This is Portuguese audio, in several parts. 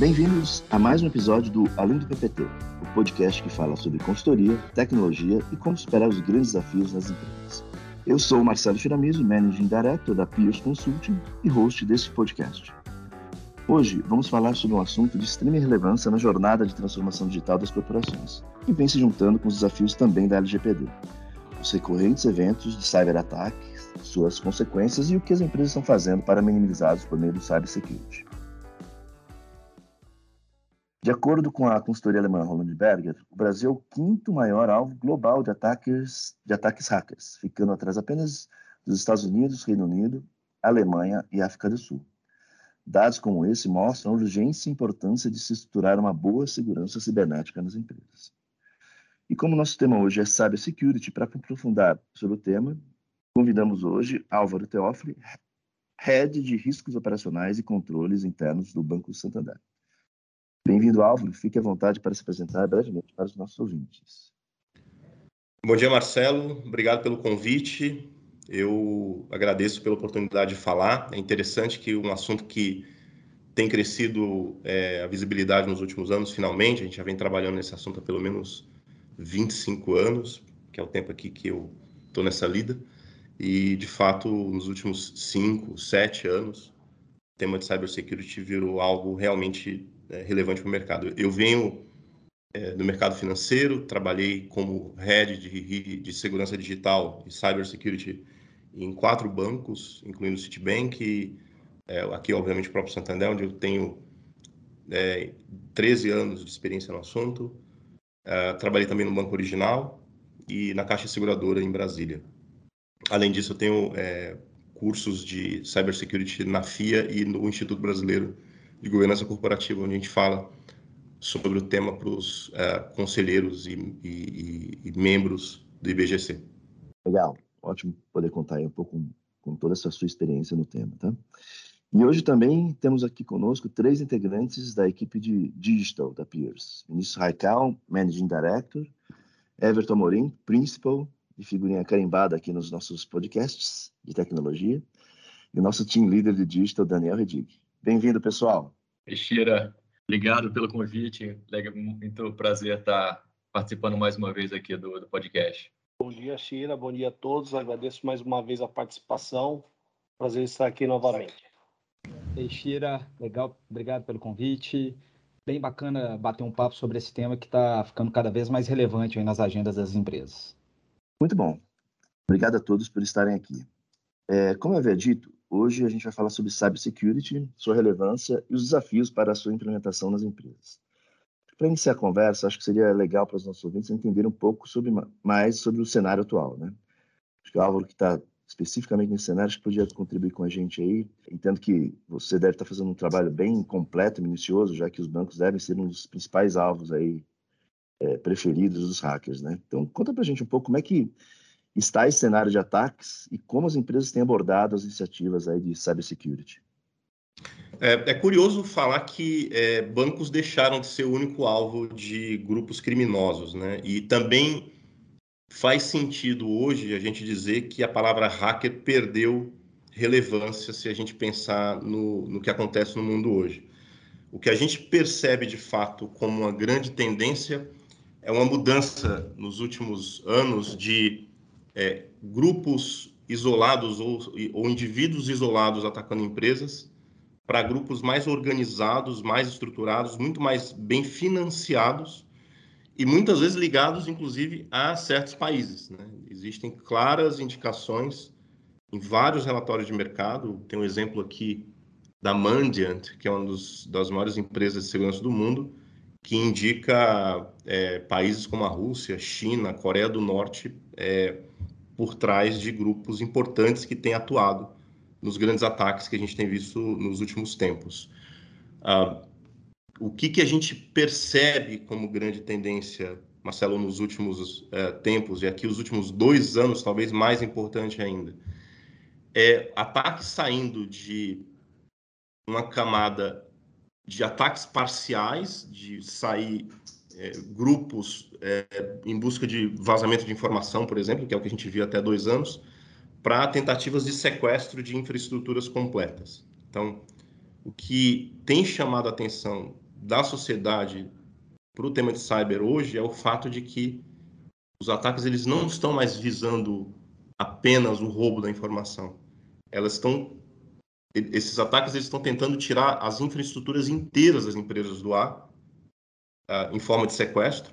Bem-vindos a mais um episódio do Além do PPT, o podcast que fala sobre consultoria, tecnologia e como superar os grandes desafios nas empresas. Eu sou o Marcelo Firamizo, Managing Director da Piers Consulting e host deste podcast. Hoje vamos falar sobre um assunto de extrema relevância na jornada de transformação digital das corporações, que vem se juntando com os desafios também da LGPD. Os recorrentes eventos de cyberataques, suas consequências e o que as empresas estão fazendo para minimizá-los por meio do cybersecurity. De acordo com a consultoria alemã Roland Berger, o Brasil é o quinto maior alvo global de ataques, de ataques hackers, ficando atrás apenas dos Estados Unidos, Reino Unido, Alemanha e África do Sul. Dados como esse mostram a urgência e importância de se estruturar uma boa segurança cibernética nas empresas. E como nosso tema hoje é Cybersecurity, para aprofundar sobre o tema, convidamos hoje Álvaro Teófilo, Head de Riscos Operacionais e Controles Internos do Banco Santander. Bem-vindo, Álvaro. Fique à vontade para se apresentar brevemente para os nossos ouvintes. Bom dia, Marcelo. Obrigado pelo convite. Eu agradeço pela oportunidade de falar. É interessante que um assunto que tem crescido é, a visibilidade nos últimos anos, finalmente, a gente já vem trabalhando nesse assunto há pelo menos 25 anos, que é o tempo aqui que eu estou nessa lida, e de fato, nos últimos 5, 7 anos, o tema de cybersecurity virou algo realmente é, relevante para o mercado. Eu venho é, do mercado financeiro, trabalhei como head de, de segurança digital e cybersecurity em quatro bancos, incluindo o Citibank, e, é, aqui, obviamente, o próprio Santander, onde eu tenho é, 13 anos de experiência no assunto. É, trabalhei também no Banco Original e na Caixa Seguradora em Brasília. Além disso, eu tenho é, cursos de cybersecurity na FIA e no Instituto Brasileiro de governança corporativa, onde a gente fala sobre o tema para os uh, conselheiros e, e, e, membros do IBGC. Legal, ótimo poder contar aí um pouco com, com toda essa sua experiência no tema, tá? E hoje também temos aqui conosco três integrantes da equipe de Digital da Peers. Vinícius Raical, Managing Director, Everton Morim, Principal, de figurinha carimbada aqui nos nossos podcasts de tecnologia, e o nosso Team Leader de Digital, Daniel Redig. Bem-vindo, pessoal. Teixeira, obrigado pelo convite. Muito prazer estar participando mais uma vez aqui do, do podcast. Bom dia, Shira. Bom dia a todos. Agradeço mais uma vez a participação. Prazer estar aqui novamente. Teixeira, legal. Obrigado pelo convite. Bem bacana bater um papo sobre esse tema que está ficando cada vez mais relevante nas agendas das empresas. Muito bom. Obrigado a todos por estarem aqui. É, como eu havia dito, Hoje a gente vai falar sobre cybersecurity, sua relevância e os desafios para a sua implementação nas empresas. Para iniciar a conversa, acho que seria legal para os nossos ouvintes entenderem um pouco sobre, mais sobre o cenário atual. Né? Acho que o Álvaro, que está especificamente nesse cenário, acho que podia contribuir com a gente aí. Entendo que você deve estar fazendo um trabalho bem completo minucioso, já que os bancos devem ser um dos principais alvos aí é, preferidos dos hackers. Né? Então, conta para a gente um pouco como é que está esse cenário de ataques e como as empresas têm abordado as iniciativas aí de cybersecurity? É, é curioso falar que é, bancos deixaram de ser o único alvo de grupos criminosos, né? E também faz sentido hoje a gente dizer que a palavra hacker perdeu relevância se a gente pensar no, no que acontece no mundo hoje. O que a gente percebe de fato como uma grande tendência é uma mudança nos últimos anos de é, grupos isolados ou, ou indivíduos isolados atacando empresas para grupos mais organizados, mais estruturados, muito mais bem financiados e muitas vezes ligados, inclusive, a certos países. Né? Existem claras indicações em vários relatórios de mercado. Tem um exemplo aqui da Mandiant, que é uma dos, das maiores empresas de segurança do mundo, que indica é, países como a Rússia, China, Coreia do Norte é, por trás de grupos importantes que têm atuado nos grandes ataques que a gente tem visto nos últimos tempos. Uh, o que, que a gente percebe como grande tendência, Marcelo, nos últimos uh, tempos, e aqui os últimos dois anos, talvez mais importante ainda, é ataques saindo de uma camada de ataques parciais, de sair é, grupos é, em busca de vazamento de informação, por exemplo, que é o que a gente viu até dois anos, para tentativas de sequestro de infraestruturas completas. Então, o que tem chamado a atenção da sociedade para o tema de cyber hoje é o fato de que os ataques eles não estão mais visando apenas o roubo da informação. Elas estão esses ataques eles estão tentando tirar as infraestruturas inteiras das empresas do ar uh, em forma de sequestro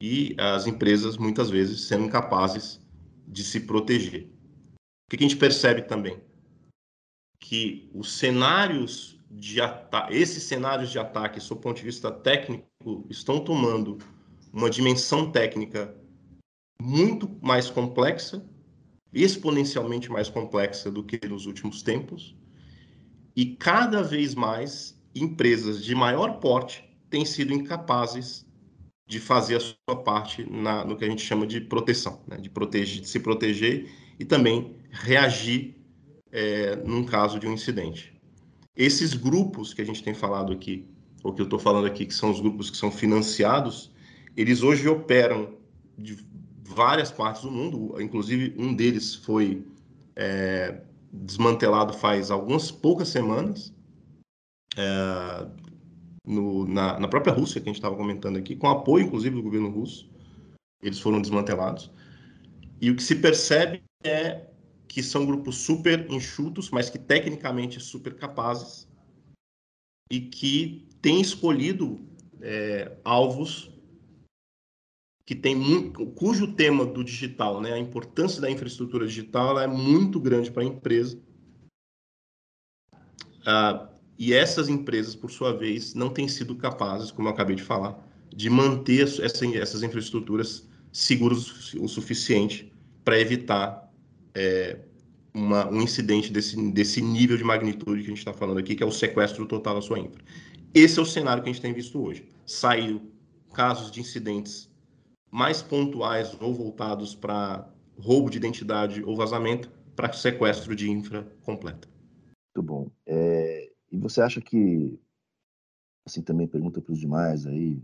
e as empresas muitas vezes sendo incapazes de se proteger. O que a gente percebe também? Que os cenários de ataque, esses cenários de ataque, sob o ponto de vista técnico, estão tomando uma dimensão técnica muito mais complexa, exponencialmente mais complexa do que nos últimos tempos, e cada vez mais empresas de maior porte têm sido incapazes de fazer a sua parte na, no que a gente chama de proteção, né? de, proteger, de se proteger e também reagir é, num caso de um incidente. Esses grupos que a gente tem falado aqui, ou que eu estou falando aqui, que são os grupos que são financiados, eles hoje operam de várias partes do mundo, inclusive um deles foi é, desmantelado faz algumas poucas semanas, é, no, na, na, própria Rússia, que a gente estava comentando aqui, com apoio, inclusive, do governo russo, eles foram desmantelados. E o que se percebe é que são grupos super enxutos, mas que tecnicamente super capazes e que têm escolhido é, alvos que tem muito, cujo tema do digital, né, a importância da infraestrutura digital é muito grande para a empresa. Ah, e essas empresas, por sua vez, não têm sido capazes, como eu acabei de falar, de manter essa, essas infraestruturas seguras o suficiente para evitar é, uma, um incidente desse, desse nível de magnitude que a gente está falando aqui, que é o sequestro total da sua infra. Esse é o cenário que a gente tem visto hoje. Saiu casos de incidentes mais pontuais ou voltados para roubo de identidade ou vazamento para sequestro de infra completa. Muito bom. E você acha que, assim, também pergunta para os demais aí,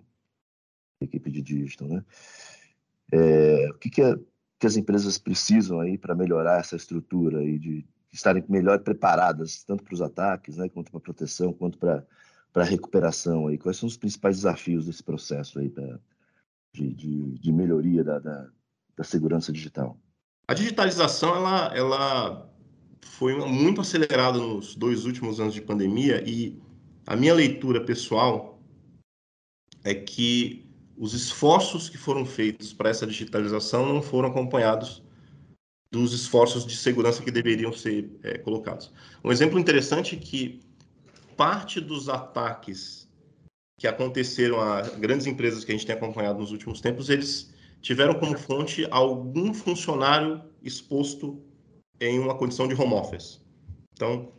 equipe de digital, né? É, o que, que, é, que, as empresas precisam aí para melhorar essa estrutura aí de estarem melhor preparadas tanto para os ataques, né, quanto para proteção, quanto para para recuperação aí? Quais são os principais desafios desse processo aí de, de, de melhoria da, da, da, segurança digital? A digitalização ela, ela foi muito acelerada nos dois últimos anos de pandemia e a minha leitura pessoal é que os esforços que foram feitos para essa digitalização não foram acompanhados dos esforços de segurança que deveriam ser é, colocados. Um exemplo interessante é que parte dos ataques que aconteceram a grandes empresas que a gente tem acompanhado nos últimos tempos, eles tiveram como fonte algum funcionário exposto em uma condição de home office. Então,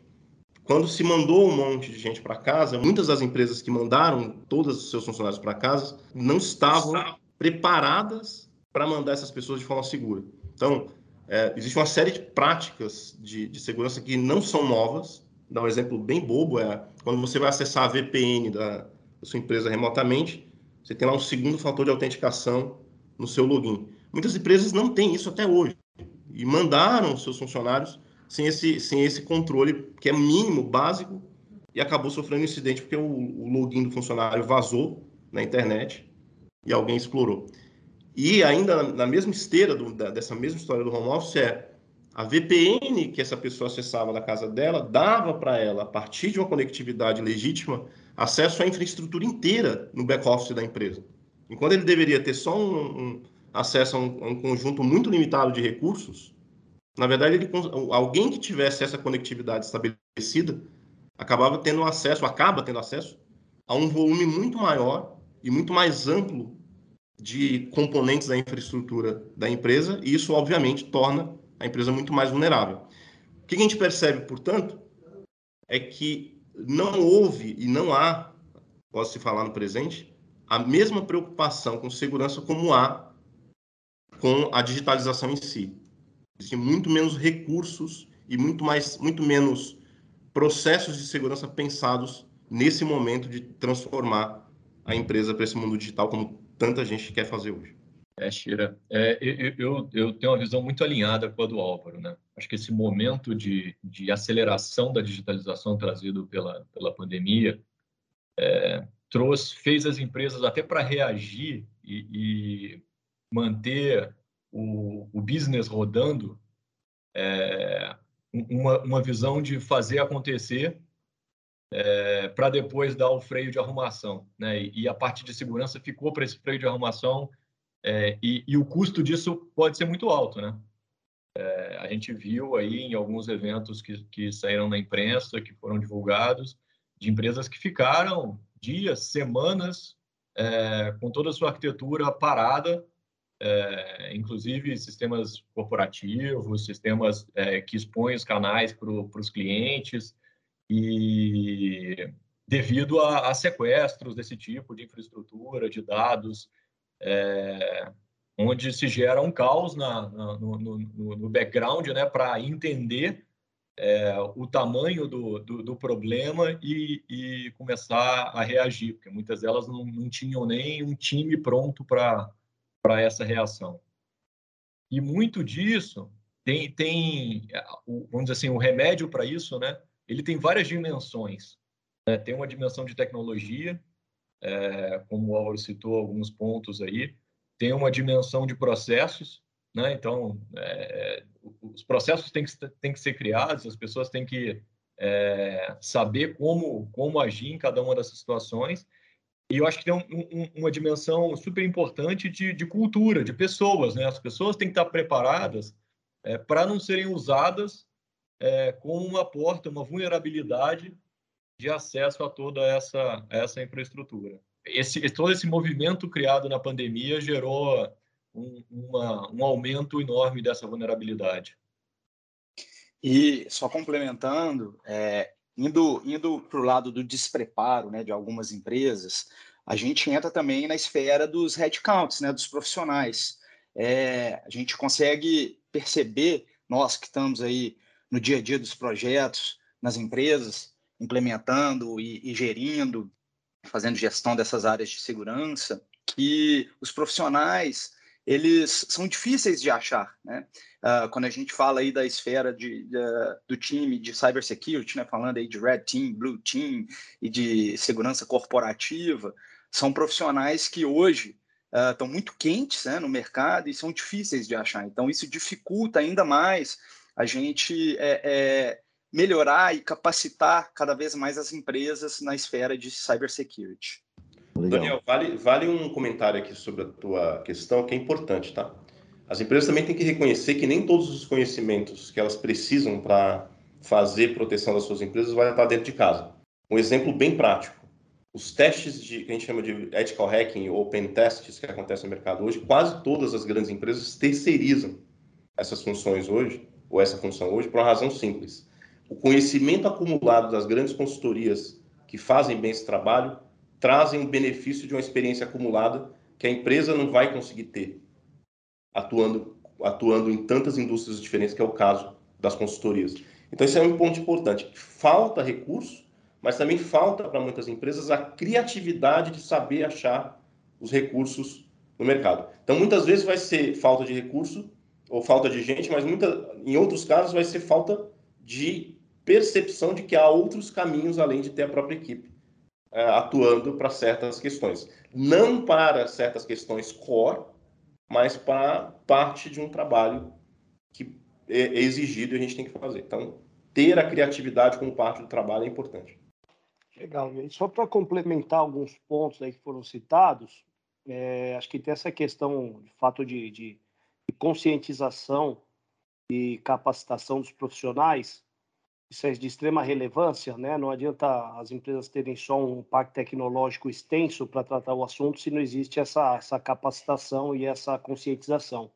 quando se mandou um monte de gente para casa, muitas das empresas que mandaram todos os seus funcionários para casa não estavam preparadas para mandar essas pessoas de forma segura. Então, é, existe uma série de práticas de, de, segurança que não são novas. Dá um exemplo bem bobo é quando você vai acessar a VPN da, da sua empresa remotamente, você tem lá um segundo fator de autenticação no seu login. Muitas empresas não têm isso até hoje e mandaram seus funcionários sem esse, sem esse controle, que é mínimo, básico, e acabou sofrendo um incidente porque o, o login do funcionário vazou na internet e alguém explorou. E ainda na mesma esteira do, da, dessa mesma história do home office é a VPN que essa pessoa acessava da casa dela dava para ela, a partir de uma conectividade legítima, acesso à infraestrutura inteira no back-office da empresa. Enquanto ele deveria ter só um, um acesso a um, a um conjunto muito limitado de recursos, na verdade, ele, alguém que tivesse essa conectividade estabelecida acabava tendo acesso, acaba tendo acesso a um volume muito maior e muito mais amplo de componentes da infraestrutura da empresa, e isso, obviamente, torna a empresa muito mais vulnerável. O que a gente percebe, portanto, é que não houve e não há, posso se falar no presente, a mesma preocupação com segurança como há com a digitalização em si. Existem muito menos recursos e muito, mais, muito menos processos de segurança pensados nesse momento de transformar a empresa para esse mundo digital, como tanta gente quer fazer hoje. É, Shira, é, eu, eu, tenho uma visão muito alinhada com a do Álvaro. Né? Acho que esse momento de, de aceleração da digitalização trazido pela, pela pandemia é, trouxe, fez as empresas até para reagir e, e, manter o, o business rodando, é, uma, uma visão de fazer acontecer é, para depois dar o freio de arrumação. Né? E, e, a parte de segurança ficou para esse freio de arrumação é, e, e, o custo disso pode ser muito alto. Né? É, a gente viu aí em alguns eventos que, que saíram na imprensa, que foram divulgados, de empresas que ficaram dias, semanas, é, com toda a sua arquitetura parada, é, inclusive sistemas corporativos, sistemas é, que expõem os canais para os clientes, e devido a, a, sequestros desse tipo de infraestrutura, de dados, é, onde se gera um caos na, na, no, no, no, background né, para entender o tamanho do, do, do problema e, e, começar a reagir, porque muitas delas não, não tinham nem um time pronto para essa reação. E muito disso tem, tem vamos dizer assim, o remédio para isso, né? Ele tem várias dimensões. Né? Tem uma dimensão de tecnologia, é, como o Álvaro citou alguns pontos aí. Tem uma dimensão de processos, né? Então, é, os processos têm que, têm que ser criados, as pessoas têm que é, saber como, como agir em cada uma dessas situações. E eu acho que tem um, um, uma dimensão super importante de, de, cultura, de pessoas. Né? As pessoas têm que estar preparadas é, para não serem usadas é, como uma porta, uma vulnerabilidade de acesso a toda essa, essa infraestrutura. Esse, todo esse movimento criado na pandemia gerou um, uma, um aumento enorme dessa vulnerabilidade. E só complementando, é, indo indo para o lado do despreparo né, de algumas empresas, a gente entra também na esfera dos headcounts, né, dos profissionais. É, a gente consegue perceber, nós que estamos aí no dia a dia dos projetos, nas empresas, implementando e, e gerindo, fazendo gestão dessas áreas de segurança, que os profissionais eles são difíceis de achar, né? Uh, quando a gente fala aí da esfera de, de, do time de cybersecurity, né? Falando aí de red team, blue team e de segurança corporativa, são profissionais que hoje estão uh, muito quentes né, no mercado e são difíceis de achar. Então isso dificulta ainda mais a gente é, é, melhorar e capacitar cada vez mais as empresas na esfera de cybersecurity. Legal. Daniel, vale, vale um comentário aqui sobre a tua questão que é importante, tá? As empresas também têm que reconhecer que nem todos os conhecimentos que elas precisam para fazer proteção das suas empresas vai estar dentro de casa. Um exemplo bem prático. Os testes de, que a gente chama de ethical hacking ou pen tests que acontecem no mercado hoje, quase todas as grandes empresas terceirizam essas funções hoje ou essa função hoje, por uma razão simples. O conhecimento acumulado das grandes consultorias que fazem bem esse trabalho trazem o benefício de uma experiência acumulada que a empresa não vai conseguir ter atuando, atuando em tantas indústrias diferentes, que é o caso das consultorias. Então, esse é um ponto importante. Falta recurso, mas também falta para muitas empresas a criatividade de saber achar os recursos no mercado. Então, muitas vezes vai ser falta de recurso ou falta de gente, mas muita, em outros casos vai ser falta de percepção de que há outros caminhos além de ter a própria equipe atuando para certas questões. Não para certas questões core, mas para parte de um trabalho que é, é exigido e a gente tem que fazer. Então, ter a criatividade como parte do trabalho é importante. Legal. E só para complementar alguns pontos aí que foram citados, é, acho que tem essa questão, de fato de, de de conscientização e capacitação dos profissionais, isso é de extrema relevância, né? Não adianta as empresas terem só um parque tecnológico extenso para tratar o assunto se não existe essa, essa capacitação e essa conscientização.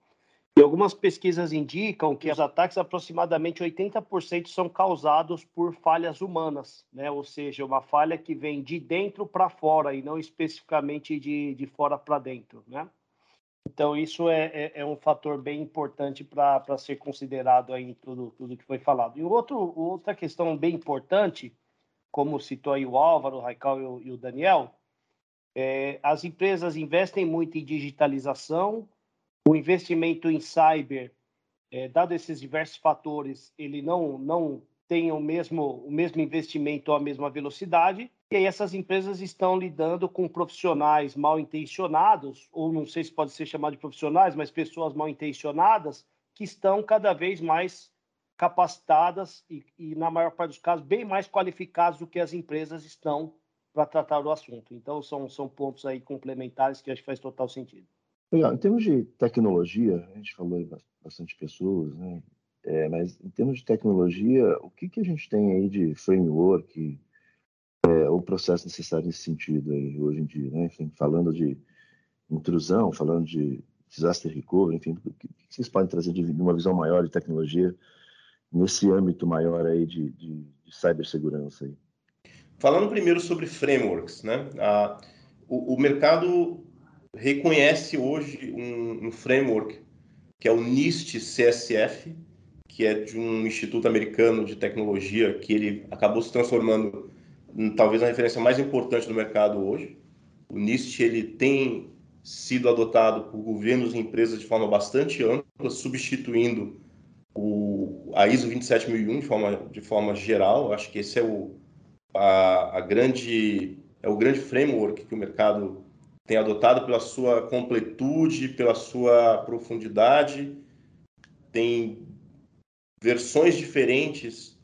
E algumas pesquisas indicam que os ataques, aproximadamente 80%, são causados por falhas humanas, né? Ou seja, uma falha que vem de dentro para fora e não especificamente de, de fora para dentro, né? Então, isso é, é, é um fator bem importante para ser considerado aí em tudo, tudo que foi falado. E outro, outra questão bem importante, como citou aí o Álvaro, o Raical e o, e o Daniel, é, as empresas investem muito em digitalização, o investimento em cyber, é, dado esses diversos fatores, ele não, não tem o mesmo, o mesmo investimento ou a mesma velocidade, E aí essas empresas estão lidando com profissionais mal intencionados, ou não sei se pode ser chamado de profissionais, mas pessoas mal intencionadas, que estão cada vez mais capacitadas e, e, na maior parte dos casos, bem mais qualificados do que as empresas estão para tratar do assunto. Então, são, são pontos aí complementares que acho que faz total sentido. Legal. Em termos de tecnologia, a gente falou bastante pessoas, né? É, mas em termos de tecnologia, o que, que a gente tem aí de framework, é, o processo necessário nesse sentido aí, hoje em dia, né? Enfim, falando de intrusão, falando de disaster recovery, enfim, o que vocês podem trazer de uma visão maior de tecnologia nesse âmbito maior aí de, de, de cibersegurança aí? Falando primeiro sobre frameworks, né? O, o, mercado reconhece hoje um, um, framework que é o NIST CSF, que é de um instituto americano de tecnologia que ele acabou se transformando talvez a referência mais importante do mercado hoje. O NIST ele tem sido adotado por governos e empresas de forma bastante ampla, substituindo o, a ISO 27001 de forma, de forma geral. Acho que esse é o, a, a grande, é o grande framework que o mercado tem adotado pela sua completude, pela sua profundidade. Tem versões diferentes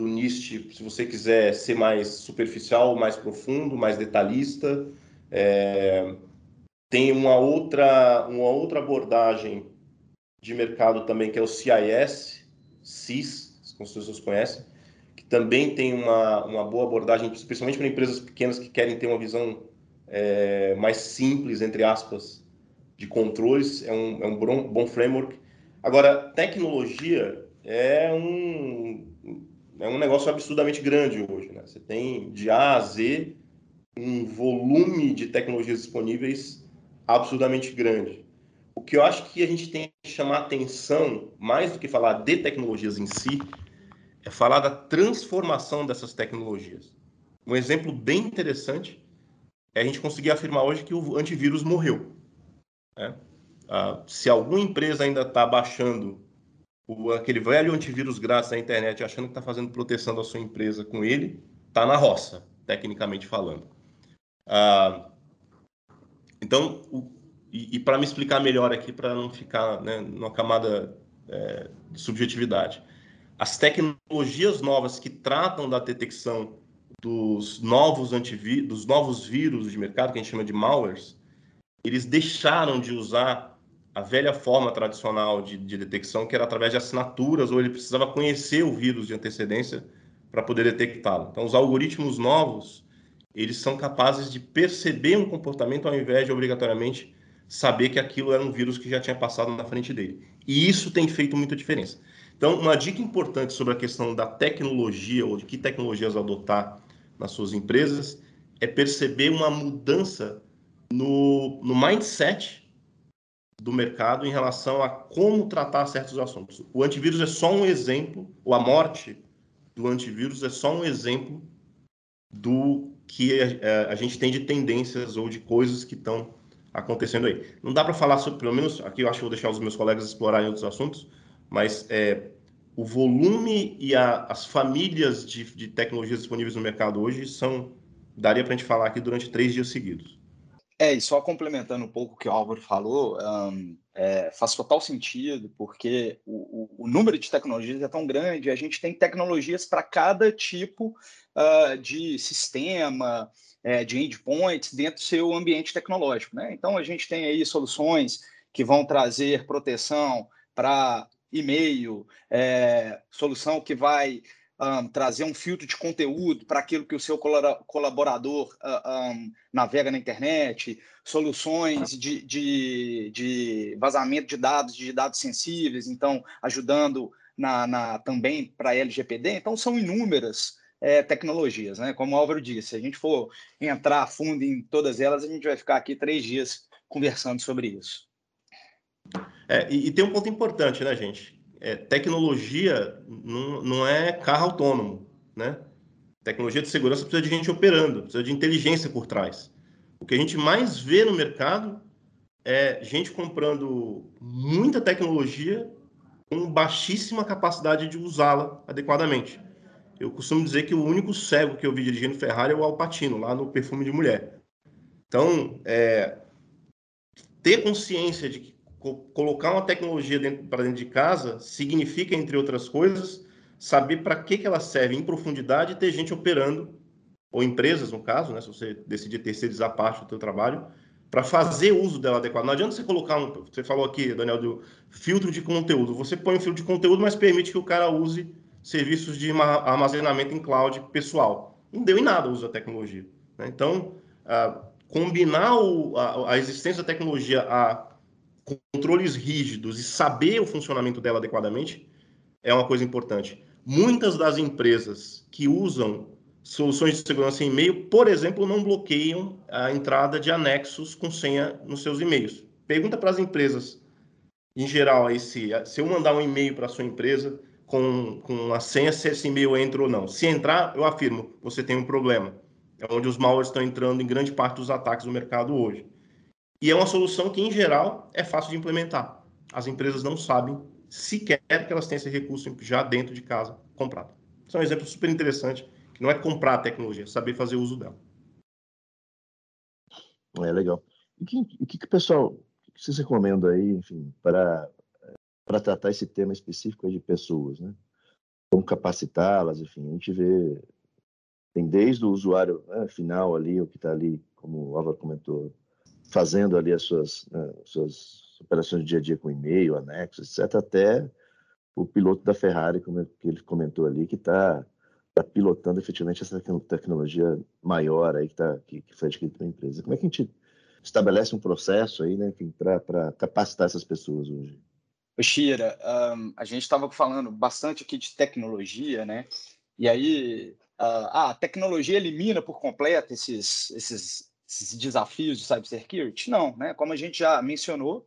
do NIST, se você quiser ser mais superficial, mais profundo, mais detalhista. É, tem uma outra, uma outra abordagem de mercado também, que é o CIS, CIS, como as pessoas conhecem, que também tem uma, uma boa abordagem, especialmente para empresas pequenas que querem ter uma visão é, mais simples, entre aspas, de controles. É um, é um bom, bom framework. Agora, tecnologia é um, é um negócio absurdamente grande hoje. Né? Você tem de A a Z um volume de tecnologias disponíveis absurdamente grande. O que eu acho que a gente tem que chamar atenção, mais do que falar de tecnologias em si, é falar da transformação dessas tecnologias. Um exemplo bem interessante é a gente conseguir afirmar hoje que o antivírus morreu. Né? Ah, se alguma empresa ainda está baixando o, aquele velho antivírus grátis na internet achando que está fazendo proteção da sua empresa com ele, está na roça, tecnicamente falando. Ah, então, o, e, e para me explicar melhor aqui, para não ficar né, numa camada é, de subjetividade, as tecnologias novas que tratam da detecção dos novos dos novos vírus de mercado, que a gente chama de malwares, eles deixaram de usar a velha forma tradicional de, de detecção, que era através de assinaturas, ou ele precisava conhecer o vírus de antecedência para poder detectá-lo. Então, os algoritmos novos, eles são capazes de perceber um comportamento ao invés de obrigatoriamente saber que aquilo era um vírus que já tinha passado na frente dele. E isso tem feito muita diferença. Então, uma dica importante sobre a questão da tecnologia ou de que tecnologias adotar nas suas empresas é perceber uma mudança no, no mindset do mercado em relação a como tratar certos assuntos. O antivírus é só um exemplo, ou a morte do antivírus é só um exemplo do que a, a gente tem de tendências ou de coisas que estão acontecendo aí. Não dá para falar sobre, pelo menos aqui eu acho que vou deixar os meus colegas explorarem outros assuntos, mas é, o volume e a, as famílias de, de, tecnologias disponíveis no mercado hoje são, daria para a gente falar aqui durante três dias seguidos. É, e só complementando um pouco o que o Álvaro falou, um, é, faz total sentido, porque o, o, o, número de tecnologias é tão grande, a gente tem tecnologias para cada tipo uh, de sistema, é, de endpoints dentro do seu ambiente tecnológico. Né? Então, a gente tem aí soluções que vão trazer proteção para e-mail, é, solução que vai um, trazer um filtro de conteúdo para aquilo que o seu colaborador uh, um, navega na internet, soluções de, de, de, vazamento de dados, de dados sensíveis, então ajudando na, na também para LGPD. Então, são inúmeras é, tecnologias. Né? Como o Álvaro disse, se a gente for entrar a fundo em todas elas, a gente vai ficar aqui três dias conversando sobre isso. É, e, e, tem um ponto importante, né, gente? É, tecnologia não, não é carro autônomo, né? Tecnologia de segurança precisa de gente operando, precisa de inteligência por trás. O que a gente mais vê no mercado é gente comprando muita tecnologia com baixíssima capacidade de usá-la adequadamente. eu costumo dizer que o único cego que eu vi dirigindo Ferrari é o Alpatino, lá no Perfume de Mulher. Então, é, ter consciência de que colocar uma tecnologia para dentro de casa significa, entre outras coisas, saber para que, que ela serve em profundidade e ter gente operando, ou empresas, no caso, né, se você decidir terceirizar parte do seu trabalho, para fazer uso dela adequado. Não adianta você colocar um, você falou aqui, Daniel, do filtro de conteúdo. Você põe um filtro de conteúdo, mas permite que o cara use serviços de armazenamento em cloud pessoal. Não deu em nada o uso da tecnologia. Né? Então, uh, combinar o, a, a, existência da tecnologia a controles rígidos e saber o funcionamento dela adequadamente é uma coisa importante. Muitas das empresas que usam soluções de segurança em e-mail, por exemplo, não bloqueiam a entrada de anexos com senha nos seus e-mails. Pergunta para as empresas, em geral, aí, se, se eu mandar um e-mail para a sua empresa com, com a senha, se esse e-mail entra ou não. Se entrar, eu afirmo, você tem um problema. É onde os malwares estão entrando em grande parte dos ataques do mercado hoje. E é uma solução que, em geral, é fácil de implementar. As empresas não sabem sequer que elas têm esse recurso já dentro de casa comprado. Isso é um exemplo super interessante, que não é comprar a tecnologia, é saber fazer uso dela. É legal. O que, que, que, o pessoal, o que vocês recomendam aí, enfim, para para tratar esse tema específico de pessoas, né? Como capacitá-las, enfim, a gente vê tem desde o usuário né, final ali, o que está ali, como o Álvaro comentou, fazendo ali as suas, né, suas operações de dia a dia com e-mail, anexos, etc., até o piloto da Ferrari, como que ele comentou ali, que está tá pilotando efetivamente essa tecnologia maior aí que, tá, que, que foi adquirida pela empresa. Como é que a gente estabelece um processo aí, né, para capacitar essas pessoas hoje? Shira, um, a gente estava falando bastante aqui de tecnologia, né? E aí, uh, a tecnologia elimina por completo esses, esses esses desafios de cybersecurity? Não, né? Como a gente já mencionou,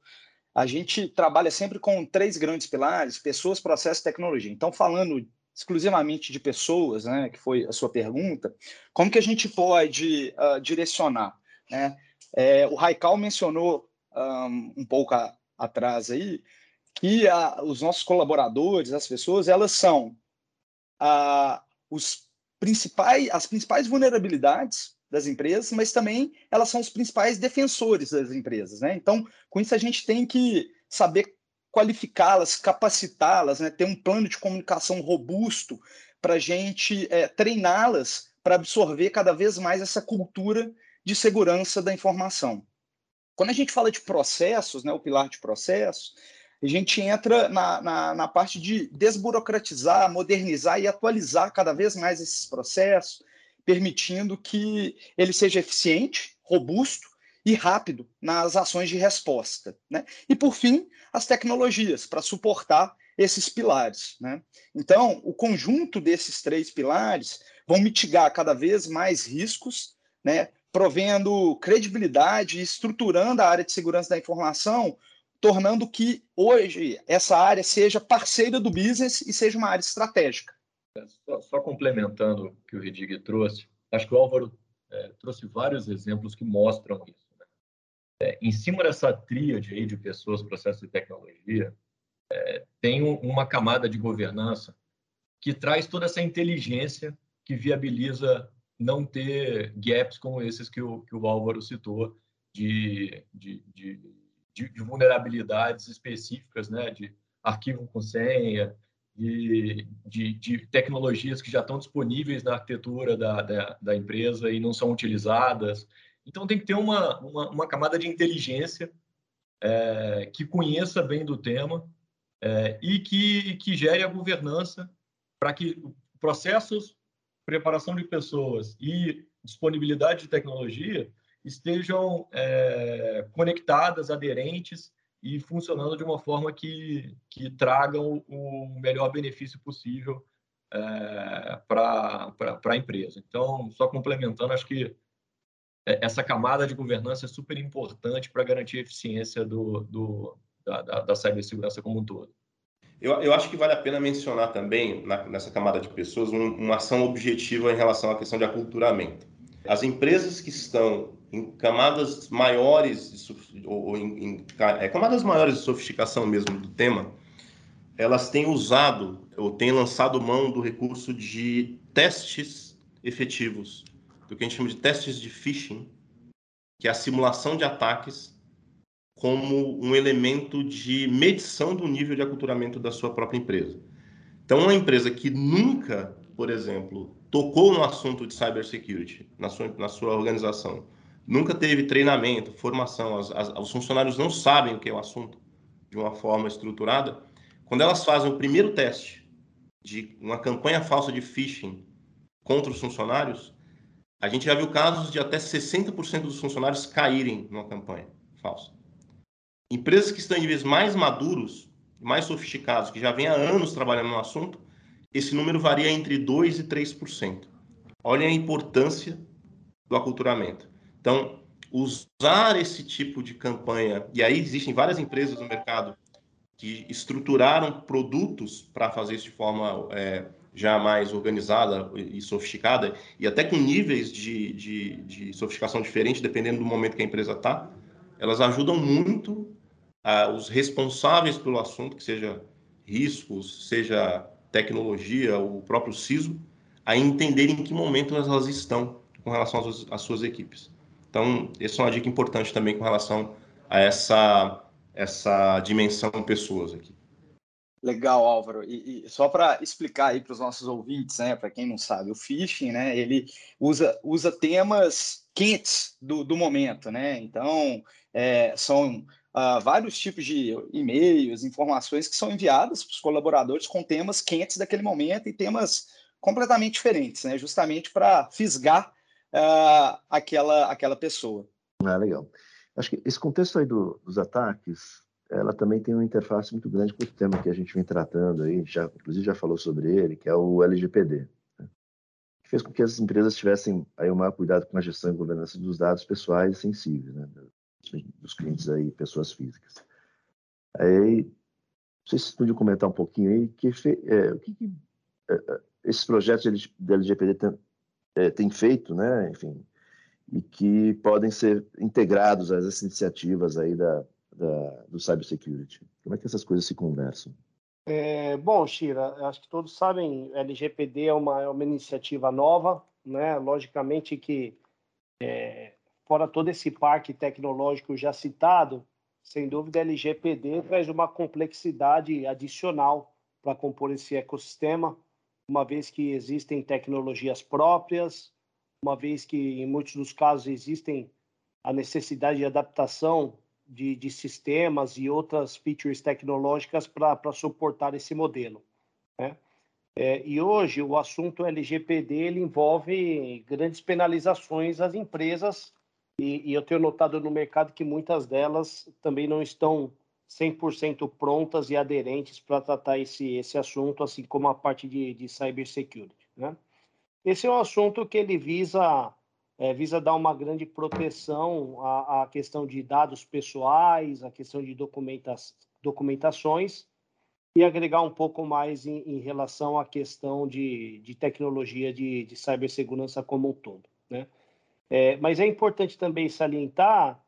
a gente trabalha sempre com três grandes pilares: pessoas, processo e tecnologia. Então, falando exclusivamente de pessoas, né, que foi a sua pergunta, como que a gente pode uh, direcionar? Né? É, o Raikal mencionou um, um pouco a, atrás aí que a, os nossos colaboradores, as pessoas, elas são a, ah, os principais, as principais vulnerabilidades das empresas, mas também elas são os principais defensores das empresas. Né? Então, com isso, a gente tem que saber qualificá-las, capacitá-las, né? ter um plano de comunicação robusto para a gente é, treiná-las para absorver cada vez mais essa cultura de segurança da informação. Quando a gente fala de processos, né, o pilar de processos, a gente entra na, na, na parte de desburocratizar, modernizar e atualizar cada vez mais esses processos, permitindo que ele seja eficiente, robusto e rápido nas ações de resposta. Né? E, por fim, as tecnologias para suportar esses pilares. Né? Então, o conjunto desses três pilares vão mitigar cada vez mais riscos, né? provendo credibilidade e estruturando a área de segurança da informação, tornando que hoje essa área seja parceira do business e seja uma área estratégica. Só, só, complementando o que o Redig trouxe, acho que o Álvaro é, trouxe vários exemplos que mostram isso. Né? É, em cima dessa tríade aí de pessoas, processos e tecnologia, é, tem um, uma camada de governança que traz toda essa inteligência que viabiliza não ter gaps como esses que o, que o Álvaro citou, de, de, de, de vulnerabilidades específicas, né? de arquivo com senha, de, de, de, tecnologias que já estão disponíveis na arquitetura da, da, da, empresa e não são utilizadas. Então, tem que ter uma, uma, uma camada de inteligência é, que conheça bem do tema é, e que, que gere a governança para que processos, preparação de pessoas e disponibilidade de tecnologia estejam é, conectadas, aderentes e funcionando de uma forma que, que tragam o melhor benefício possível é, para a empresa. Então, só complementando, acho que é, essa camada de governança é super importante para garantir a eficiência do, do, da, da, da cibersegurança como um todo. Eu, eu, acho que vale a pena mencionar também, na, nessa camada de pessoas, um, uma ação objetiva em relação à questão de aculturamento. As empresas que estão em camadas maiores, ou em, em é, camadas maiores de sofisticação mesmo do tema, elas têm usado ou têm lançado mão do recurso de testes efetivos, do que a gente chama de testes de phishing, que é a simulação de ataques como um elemento de medição do nível de aculturamento da sua própria empresa. Então, uma empresa que nunca, por exemplo, tocou no assunto de cybersecurity na sua, na sua organização, nunca teve treinamento, formação, as, as, os funcionários não sabem o que é o assunto de uma forma estruturada, quando elas fazem o primeiro teste de uma campanha falsa de phishing contra os funcionários, a gente já viu casos de até 60% dos funcionários caírem numa campanha falsa. Empresas que estão em níveis mais maduros, mais sofisticados, que já vêm há anos trabalhando no assunto, esse número varia entre 2% e 3%. Olhem a importância do aculturamento. Então, usar esse tipo de campanha, e aí existem várias empresas no mercado que estruturaram produtos para fazer isso de forma é, já mais organizada e sofisticada, e até com níveis de, de, de sofisticação diferentes, dependendo do momento que a empresa está, elas ajudam muito os responsáveis pelo assunto, que seja riscos, seja tecnologia, o próprio CISO, a entenderem em que momento elas estão com relação às suas equipes. Então, essa é uma dica importante também com relação a essa, essa dimensão pessoas aqui. Legal, Álvaro. E, e só para explicar aí para os nossos ouvintes, né, para quem não sabe, o phishing, né, ele usa, usa temas quentes do, do momento, né? Então, é, são uh, vários tipos de e-mails, informações que são enviadas para os colaboradores com temas quentes daquele momento e temas completamente diferentes, né? Justamente para fisgar uh, aquela, aquela pessoa. Ah, legal. Acho que esse contexto aí do, dos ataques ela também tem uma interface muito grande com o tema que a gente vem tratando aí, já, inclusive já falou sobre ele, que é o LGPD, né? que fez com que as empresas tivessem aí o maior cuidado com a gestão e governança dos dados pessoais e sensíveis, né, dos clientes aí, pessoas físicas. Aí, vocês podiam comentar um pouquinho aí que, é, o que, que é, é esses projetos de LGPD é, tem feito, né, enfim, e que podem ser integrados a essas iniciativas aí da, da, do cybersecurity? Como é que essas coisas se conversam? É, bom, Shira, acho que todos sabem, LGPD é uma, é uma iniciativa nova, né? Logicamente que, é, fora todo esse parque tecnológico já citado, sem dúvida, LGPD traz uma complexidade adicional para compor esse ecossistema, uma vez que existem tecnologias próprias, uma vez que, em muitos dos casos, existem a necessidade de adaptação de, de sistemas e outras features tecnológicas para suportar esse modelo. Né? É, e hoje o assunto LGPD ele envolve grandes penalizações às empresas e, e, eu tenho notado no mercado que muitas delas também não estão 100% prontas e aderentes para tratar esse, esse assunto, assim como a parte de, de cybersecurity. Né? Esse é um assunto que ele visa é, visa dar uma grande proteção à, à, questão de dados pessoais, à questão de documenta documentações e agregar um pouco mais em, em relação à questão de, de tecnologia de, de cibersegurança como um todo. Né? É, mas é importante também salientar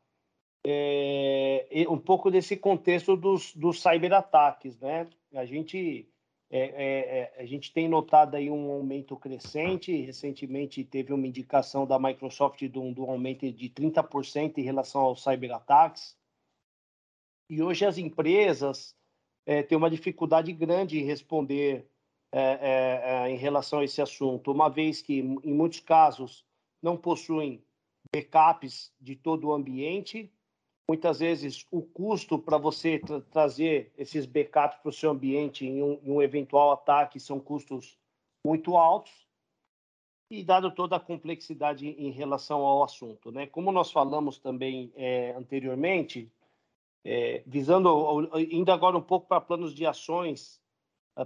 é, um pouco desse contexto dos, dos cyberataques. Né? A gente é, é, é, a gente tem notado aí um aumento crescente. Recentemente teve uma indicação da Microsoft de um, de um aumento de 30% em relação aos cyberataques. E hoje as empresas é, têm uma dificuldade grande em responder é, é, em relação a esse assunto, uma vez que, em muitos casos, não possuem backups de todo o ambiente muitas vezes o custo para você tra trazer esses backups para o seu ambiente em um, em um, eventual ataque são custos muito altos e dado toda a complexidade em relação ao assunto, né? Como nós falamos também é, anteriormente, é, visando indo agora um pouco para planos de ações,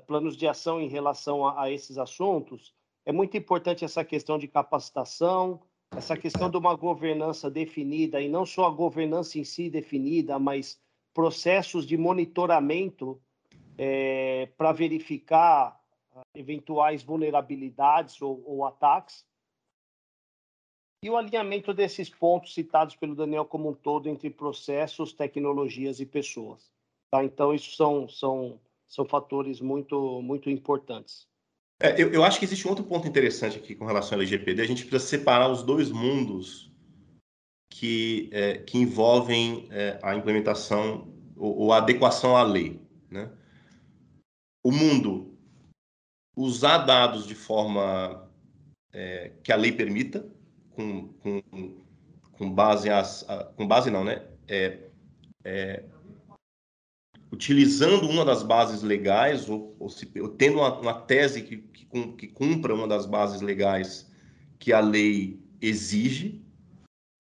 planos de ação em relação a, a esses assuntos, é muito importante essa questão de capacitação, essa questão de uma governança definida, e não só a governança em si definida, mas processos de monitoramento é, para verificar eventuais vulnerabilidades ou, ou, ataques. E o alinhamento desses pontos citados pelo Daniel como um todo entre processos, tecnologias e pessoas. Tá? Então, isso são, são, são fatores muito, muito importantes. É, eu, eu, acho que existe um outro ponto interessante aqui com relação ao LGPD. A gente precisa separar os dois mundos que, é, que envolvem é, a implementação ou, ou, a adequação à lei. Né? O mundo usar dados de forma é, que a lei permita, com, com, com base as, a, com base não, né? Utilizando uma das bases legais ou, ou, se, ou tendo uma, uma tese que, que, que, cumpra uma das bases legais que a lei exige.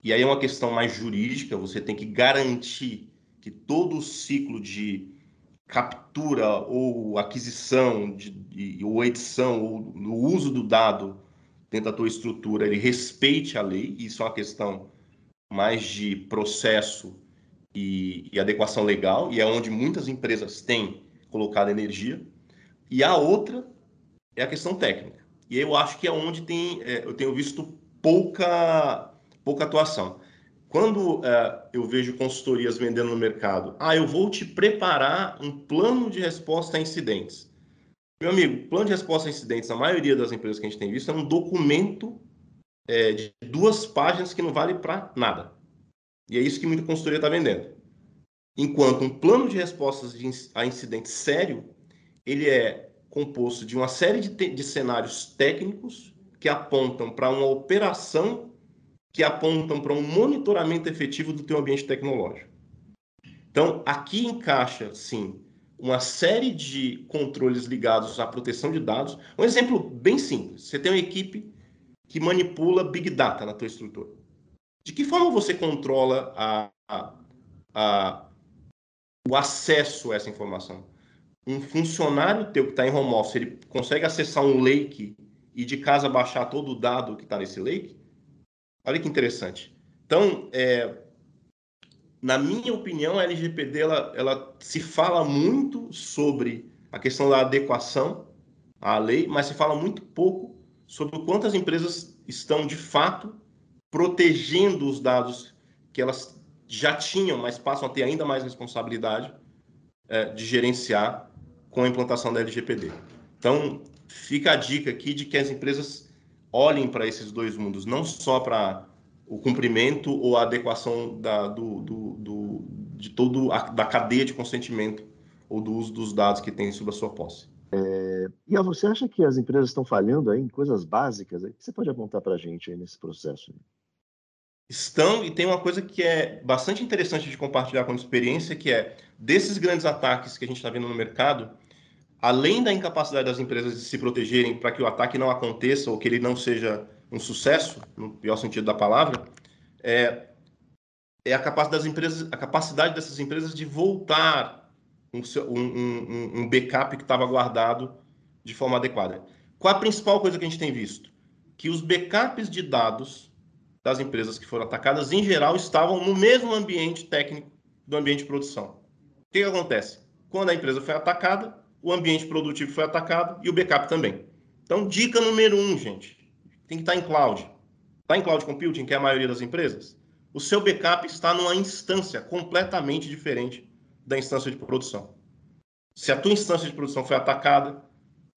E aí é uma questão mais jurídica, você tem que garantir que todo o ciclo de captura ou aquisição de, de, ou edição ou no uso do dado dentro da tua estrutura ele respeite a lei. Isso é uma questão mais de processo e, e, adequação legal, e é onde muitas empresas têm colocado energia. E a outra é a questão técnica. E eu acho que é onde tem, é, eu tenho visto pouca, pouca atuação. Quando é, eu vejo consultorias vendendo no mercado, ah, eu vou te preparar um plano de resposta a incidentes. Meu amigo, plano de resposta a incidentes, na maioria das empresas que a gente tem visto, é um documento é, de duas páginas que não vale para nada. E é isso que muita consultoria está vendendo. Enquanto um plano de respostas a incidente sério, ele é composto de uma série de, de cenários técnicos que apontam para uma operação, que apontam para um monitoramento efetivo do teu ambiente tecnológico. Então, aqui encaixa, sim, uma série de controles ligados à proteção de dados. Um exemplo bem simples. Você tem uma equipe que manipula Big Data na tua estrutura. De que forma você controla a, a, a, o acesso a essa informação? Um funcionário teu que está em home office, ele consegue acessar um lake e de casa baixar todo o dado que está nesse lake? Olha que interessante. Então, é, na minha opinião, a LGPD ela, ela se fala muito sobre a questão da adequação à lei, mas se fala muito pouco sobre o quanto as empresas estão de fato protegendo os dados que elas já tinham, mas passam a ter ainda mais responsabilidade é, de gerenciar com a implantação da LGPD. Então, fica a dica aqui de que as empresas olhem para esses dois mundos, não só para o cumprimento ou a adequação da, do, do, do, de toda a da cadeia de consentimento ou do uso dos dados que tem sob a sua posse. É, e você acha que as empresas estão falhando aí em coisas básicas? O que você pode apontar para a gente aí nesse processo? Estão e tem uma coisa que é bastante interessante de compartilhar com a experiência, que é desses grandes ataques que a gente está vendo no mercado, além da incapacidade das empresas de se protegerem para que o ataque não aconteça ou que ele não seja um sucesso, no pior sentido da palavra, é, é a capacidade das empresas, a capacidade dessas empresas de voltar um, um, um backup que estava guardado de forma adequada. Qual a principal coisa que a gente tem visto? Que os backups de dados das empresas que foram atacadas, em geral, estavam no mesmo ambiente técnico do ambiente de produção. O que, que acontece? Quando a empresa foi atacada, o ambiente produtivo foi atacado e o backup também. Então, dica número um, gente, tem que estar em cloud. Está em cloud computing, que é a maioria das empresas? O seu backup está numa instância completamente diferente da instância de produção. Se a tua instância de produção foi atacada,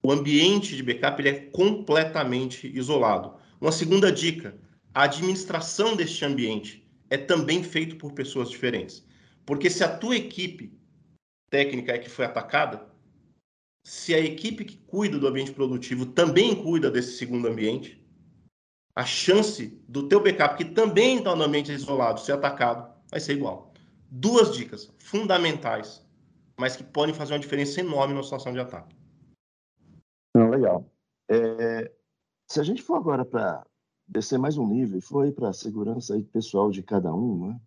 o ambiente de backup ele é completamente isolado. Uma segunda dica, a administração deste ambiente é também feito por pessoas diferentes. Porque se a tua equipe técnica é que foi atacada, se a equipe que cuida do ambiente produtivo também cuida desse segundo ambiente, a chance do teu backup, que também está no ambiente isolado, ser atacado, vai ser igual. Duas dicas fundamentais, mas que podem fazer uma diferença enorme na situação de ataque. Legal. É, se a gente for agora para descer mais um nível e foi para a segurança pessoal de cada um, né?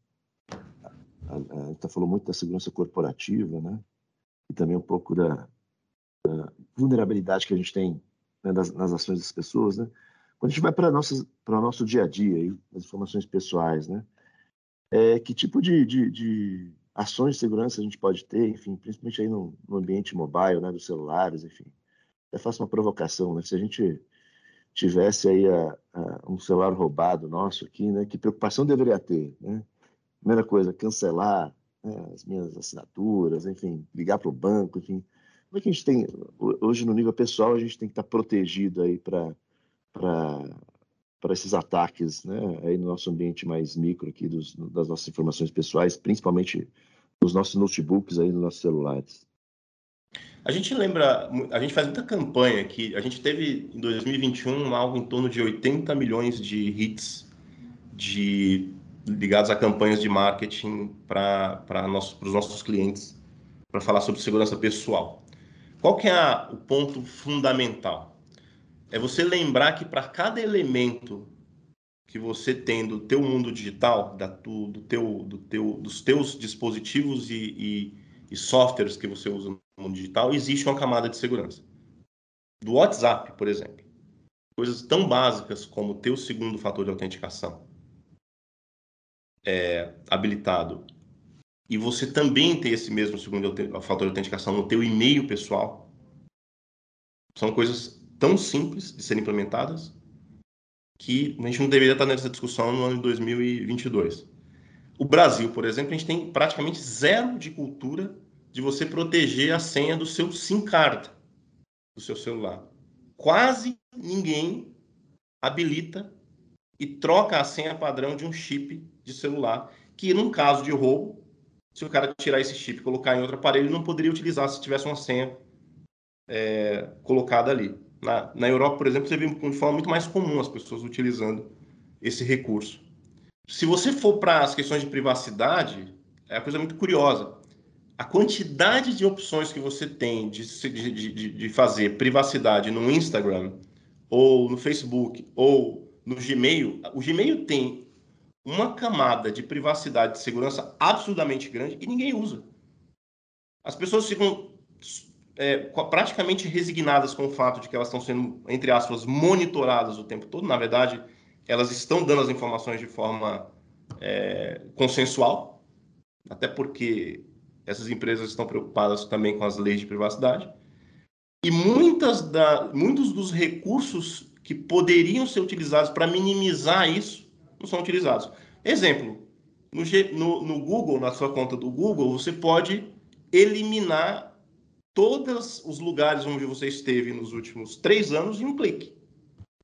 A, a, tá falou muito da segurança corporativa, né? E também um pouco da, da vulnerabilidade que a gente tem né, das, nas ações das pessoas, né? Quando a gente vai para o nosso dia a dia, aí, as informações pessoais, né? É, que tipo de, de, de, ações de segurança a gente pode ter, enfim, principalmente aí no, no ambiente mobile, né, dos celulares, enfim. Eu faço uma provocação, né? Se a gente tivesse aí a, a, um celular roubado nosso aqui, né? Que preocupação deveria ter, né? Primeira coisa, cancelar né, as minhas assinaturas, enfim, ligar para o banco, enfim, Como é que a gente tem, hoje no nível pessoal, a gente tem que estar protegido aí para para esses ataques, né, aí no nosso ambiente mais micro aqui dos, das nossas informações pessoais, principalmente nos nossos notebooks aí, nos nossos celulares. A gente lembra, a gente faz muita campanha aqui. A gente teve em 2021 algo em torno de 80 milhões de hits de ligados a campanhas de marketing para nosso, os nossos clientes para falar sobre segurança pessoal. Qual que é a, o ponto fundamental? É você lembrar que para cada elemento que você tem do teu mundo digital, da, do, do teu, do teu, dos teus dispositivos e, e, e softwares que você usa mundo digital, existe uma camada de segurança. Do WhatsApp, por exemplo. Coisas tão básicas como o teu segundo fator de autenticação é, habilitado e você também ter esse mesmo segundo fator de autenticação no teu e-mail pessoal, são coisas tão simples de serem implementadas que a gente não deveria estar nessa discussão no ano de 2022. O Brasil, por exemplo, a gente tem praticamente zero de cultura de você proteger a senha do seu SIM card do seu celular. Quase ninguém habilita e troca a senha padrão de um chip de celular, que num caso de roubo, se o cara tirar esse chip e colocar em outro aparelho, não poderia utilizar se tivesse uma senha é, colocada ali. Na, na Europa, por exemplo, você vê de forma muito mais comum as pessoas utilizando esse recurso. Se você for para as questões de privacidade, é uma coisa muito curiosa. A quantidade de opções que você tem de, de, de, de fazer privacidade no Instagram, ou no Facebook, ou no Gmail, o Gmail tem uma camada de privacidade e segurança absurdamente grande e ninguém usa. As pessoas ficam é, praticamente resignadas com o fato de que elas estão sendo, entre aspas, monitoradas o tempo todo. Na verdade, elas estão dando as informações de forma é, consensual, até porque essas empresas estão preocupadas também com as leis de privacidade. E muitas da, muitos dos recursos que poderiam ser utilizados para minimizar isso não são utilizados. Exemplo, no, no, no Google, na sua conta do Google, você pode eliminar todos os lugares onde você esteve nos últimos três anos em um clique.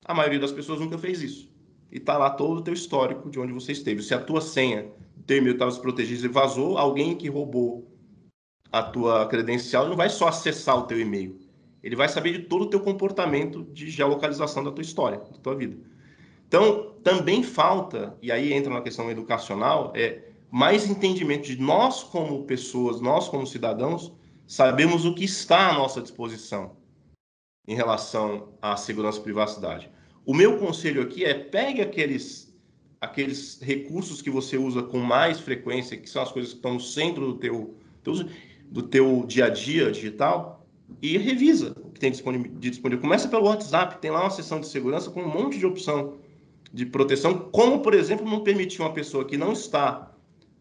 A maioria das pessoas nunca fez isso. E está lá todo o teu histórico de onde você esteve. Se a tua senha, teu e-mail estava e vazou, alguém que roubou a tua credencial não vai só acessar o teu e-mail. Ele vai saber de todo o teu comportamento de geolocalização da tua história, da tua vida. Então, também falta, e aí entra na questão educacional, é mais entendimento de nós como pessoas, nós como cidadãos, sabemos o que está à nossa disposição em relação à segurança e privacidade. O meu conselho aqui é pegue aqueles aqueles recursos que você usa com mais frequência, que são as coisas que estão no centro do teu, do teu dia a dia digital, e revisa o que tem disponível. Começa pelo WhatsApp, tem lá uma seção de segurança com um monte de opção de proteção, como, por exemplo, não permitir uma pessoa que não está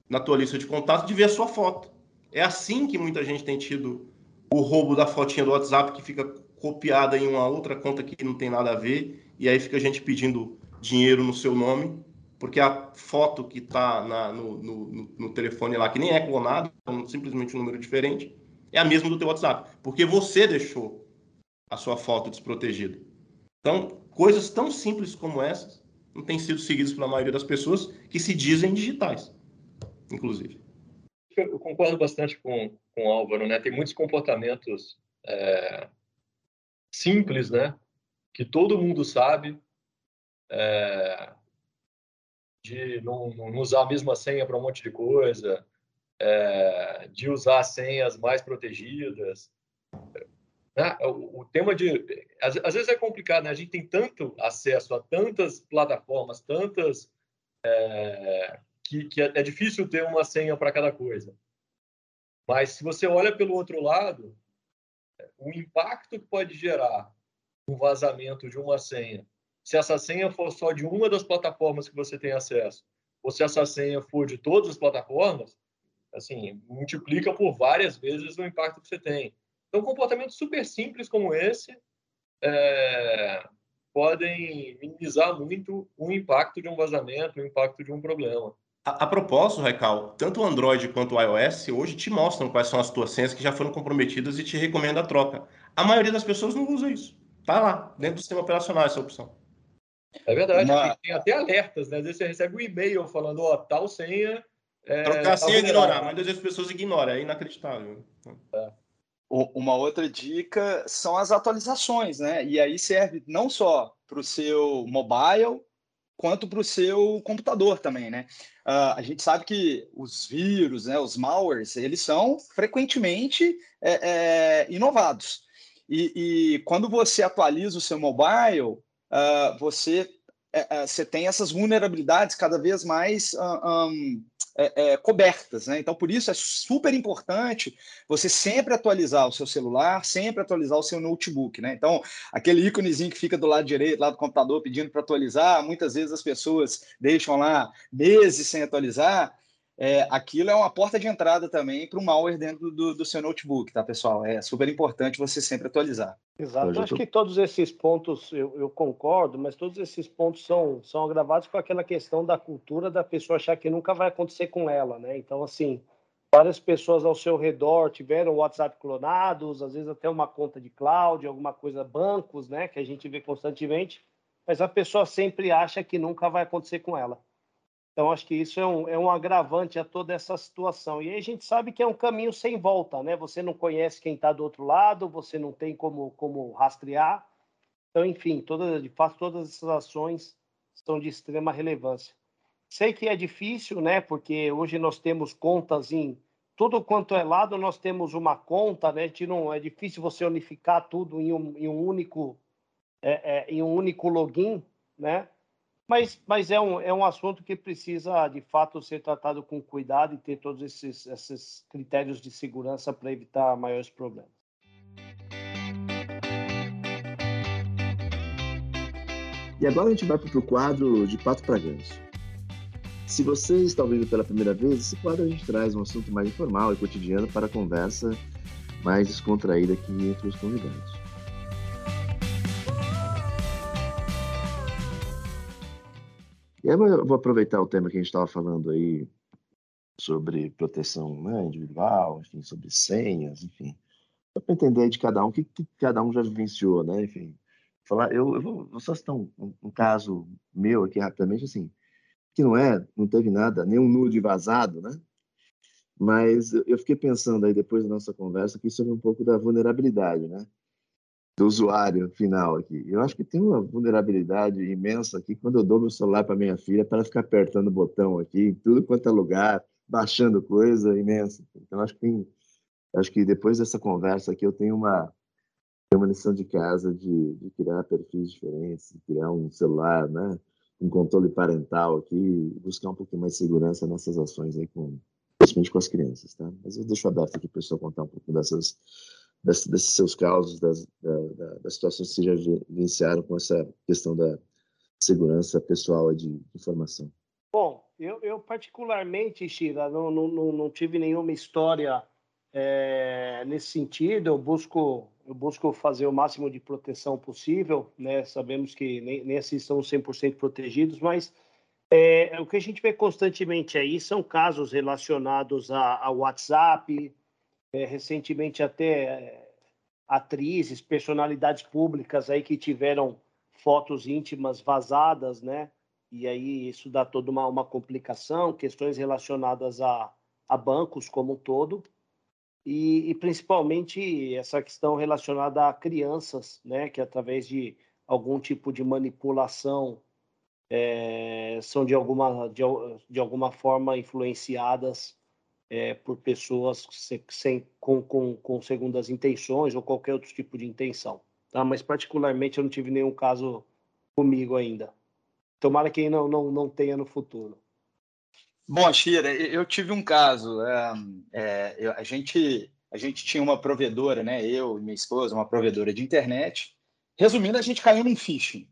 na tua lista de contatos de ver a sua foto. É assim que muita gente tem tido o roubo da fotinha do WhatsApp que fica copiada em uma outra conta que não tem nada a ver, e aí fica a gente pedindo dinheiro no seu nome, porque a foto que está no, no, no, telefone lá, que nem é clonado, é simplesmente um número diferente, é a mesma do teu WhatsApp, porque você deixou a sua foto desprotegida. Então, coisas tão simples como essas não têm sido seguidas pela maioria das pessoas que se dizem digitais, inclusive eu concordo bastante com, com o Álvaro, né? Tem muitos comportamentos é, simples, né? Que todo mundo sabe, é, de não, não, usar a mesma senha para um monte de coisa, é, de usar senhas mais protegidas. Né? O, o, tema de. Às, às, vezes é complicado, né? A gente tem tanto acesso a tantas plataformas, tantas é, que, que é, é difícil ter uma senha para cada coisa. Mas se você olha pelo outro lado, o impacto que pode gerar um vazamento de uma senha, se essa senha for só de uma das plataformas que você tem acesso, ou se essa senha for de todas as plataformas, assim, multiplica por várias vezes o impacto que você tem. Então, comportamentos super simples como esse é, podem minimizar muito o impacto de um vazamento, o impacto de um problema. A, a propósito, Raical, tanto o Android quanto o iOS hoje te mostram quais são as tuas senhas que já foram comprometidas e te recomenda a troca. A maioria das pessoas não usa isso. Tá lá, dentro do sistema operacional, essa opção. É verdade, Uma... tem, até alertas, né? Às vezes você recebe um e-mail falando, ó, oh, tal senha. É, Trocar tá senha e ignorar, mas às vezes as pessoas ignoram, é inacreditável. É. Uma outra dica são as atualizações, né? E aí serve não só para o seu mobile, quanto para o seu computador também, né? Uh, a gente sabe que os vírus, né, os malwares, eles são frequentemente é, é, inovados. E, e, quando você atualiza o seu mobile, uh, você, uh, você tem essas vulnerabilidades cada vez mais um, é, é, cobertas, né? Então, por isso é super importante você sempre atualizar o seu celular, sempre atualizar o seu notebook, né? Então, aquele íconezinho que fica do lado direito, lá do computador, pedindo para atualizar, muitas vezes as pessoas deixam lá meses sem atualizar é, aquilo é uma porta de entrada também para o malware dentro do, do, seu notebook, tá, pessoal? É super importante você sempre atualizar. Exato. Eu acho tô... que todos esses pontos eu, eu, concordo, mas todos esses pontos são, são agravados com aquela questão da cultura da pessoa achar que nunca vai acontecer com ela, né? Então, assim, várias pessoas ao seu redor tiveram WhatsApp clonados, às vezes até uma conta de cloud, alguma coisa, bancos, né? Que a gente vê constantemente, mas a pessoa sempre acha que nunca vai acontecer com ela. Então, acho que isso é um, é um agravante a toda essa situação. E aí a gente sabe que é um caminho sem volta, né? Você não conhece quem está do outro lado, você não tem como, como rastrear. Então, enfim, toda, de fato, todas essas ações são de extrema relevância. Sei que é difícil, né? Porque hoje nós temos contas em tudo quanto é lado, nós temos uma conta, né? Não, é difícil você unificar tudo em um, em um único é, é, em um único login, né? Mas, mas é, um, é um assunto que precisa, de fato, ser tratado com cuidado e ter todos esses, esses critérios de segurança para evitar maiores problemas. E agora a gente vai para o quadro de Pato para Ganso. Se você está ouvindo pela primeira vez, esse quadro a gente traz um assunto mais informal e cotidiano para a conversa mais descontraída aqui entre os convidados. E aí eu vou aproveitar o tema que a gente estava falando aí sobre proteção né, individual, enfim, sobre senhas, enfim, para entender de cada um o que, que, cada um já vivenciou, né? Enfim, falar, eu, eu vou, só citar um, um, caso meu aqui rapidamente, assim, que não é, não teve nada, nenhum nude vazado, né? Mas eu fiquei pensando aí depois da nossa conversa aqui sobre um pouco da vulnerabilidade, né? Do usuário final aqui. Eu acho que tem uma vulnerabilidade imensa aqui quando eu dou meu celular para minha filha para ficar apertando o botão aqui em tudo quanto é lugar, baixando coisa imensa. Então acho que tem, acho que depois dessa conversa aqui eu tenho uma uma lição de casa de, de criar perfis diferentes, criar um celular, né, um controle parental aqui, buscar um pouquinho mais de segurança nessas ações aí com principalmente com as crianças, tá? Mas eu deixo aberto aqui para o pessoal contar um pouco dessas desses seus casos, das, da, das situações que vocês já vivenciaram com essa questão da segurança pessoal de informação? Bom, eu, eu particularmente, Shira, não, não, não tive nenhuma história é, nesse sentido. Eu busco, eu busco fazer o máximo de proteção possível, né? Sabemos que nem, nem assim estão 100% protegidos, mas é, o que a gente vê constantemente aí são casos relacionados a, a WhatsApp, é, recentemente até é, atrizes, personalidades públicas aí que tiveram fotos íntimas vazadas, né? E aí isso dá toda uma, uma complicação, questões relacionadas a, a bancos como um todo, e, e, principalmente essa questão relacionada a crianças, né? Que através de algum tipo de manipulação é, são de alguma, de, de alguma forma influenciadas é, por pessoas sem, com, com, com segundas intenções ou qualquer outro tipo de intenção. Tá? Mas, particularmente, eu não tive nenhum caso comigo ainda. Tomara que não, não, não tenha no futuro. Bom, Shira, eu tive um caso. É, é, eu, a, gente, a gente tinha uma provedora, né? Eu e minha esposa, uma provedora de internet. Resumindo, a gente caiu num phishing.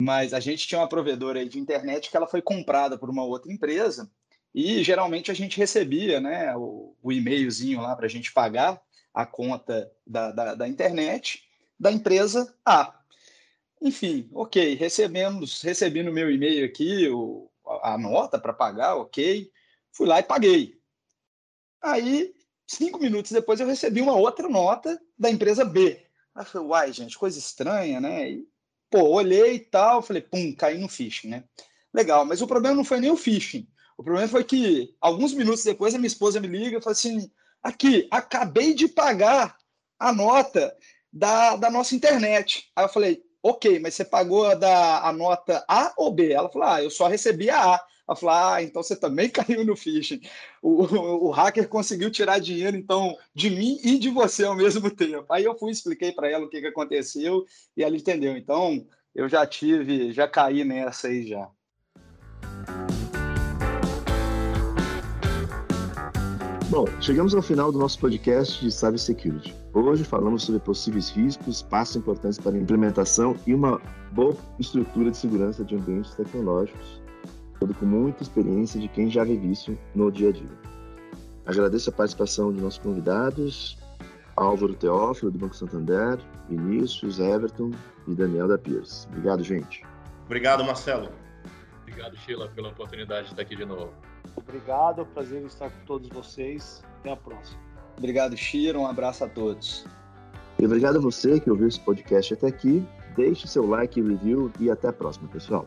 Mas a gente tinha uma provedora de internet que ela foi comprada por uma outra empresa e geralmente a gente recebia né, o, o e-mailzinho lá para a gente pagar a conta da, da, da, internet da empresa A. Enfim, ok, recebemos, recebi no meu e-mail aqui o, a nota para pagar, ok. Fui lá e paguei. Aí, cinco minutos depois, eu recebi uma outra nota da empresa B. Aí eu falei, uai, gente, coisa estranha, né? E, pô, olhei e tal, falei, pum, caí no phishing, né? Legal, mas o problema não foi nem o phishing. O problema foi que, alguns minutos depois, a minha esposa me liga e fala assim: aqui, acabei de pagar a nota da, da nossa internet. Aí eu falei, ok, mas você pagou a, da, a nota A ou B? Ela falou, ah, eu só recebi a A. Ela falou, ah, então você também caiu no phishing. O, o, o, hacker conseguiu tirar dinheiro, então, de mim e de você ao mesmo tempo. Aí eu fui, expliquei para ela o que, que aconteceu e ela entendeu. Então, eu já tive, já caí nessa aí já. Bom, chegamos ao final do nosso podcast de Cybersecurity. Hoje falamos sobre possíveis riscos, passos importantes para a implementação e uma boa estrutura de segurança de ambientes tecnológicos, tudo com muita experiência de quem já vive isso no dia a dia. Agradeço a participação de nossos convidados, Álvaro Teófilo, do Banco Santander, Vinícius, Everton e Daniel da Pierce. Obrigado, gente. Obrigado, Marcelo. Obrigado, Sheila, pela oportunidade de estar aqui de novo. Obrigado, prazer em estar com todos vocês. Até a próxima. Obrigado, Shiro. Um abraço a todos. E obrigado a você que ouviu esse podcast até aqui. Deixe seu like e review e até a próxima, pessoal.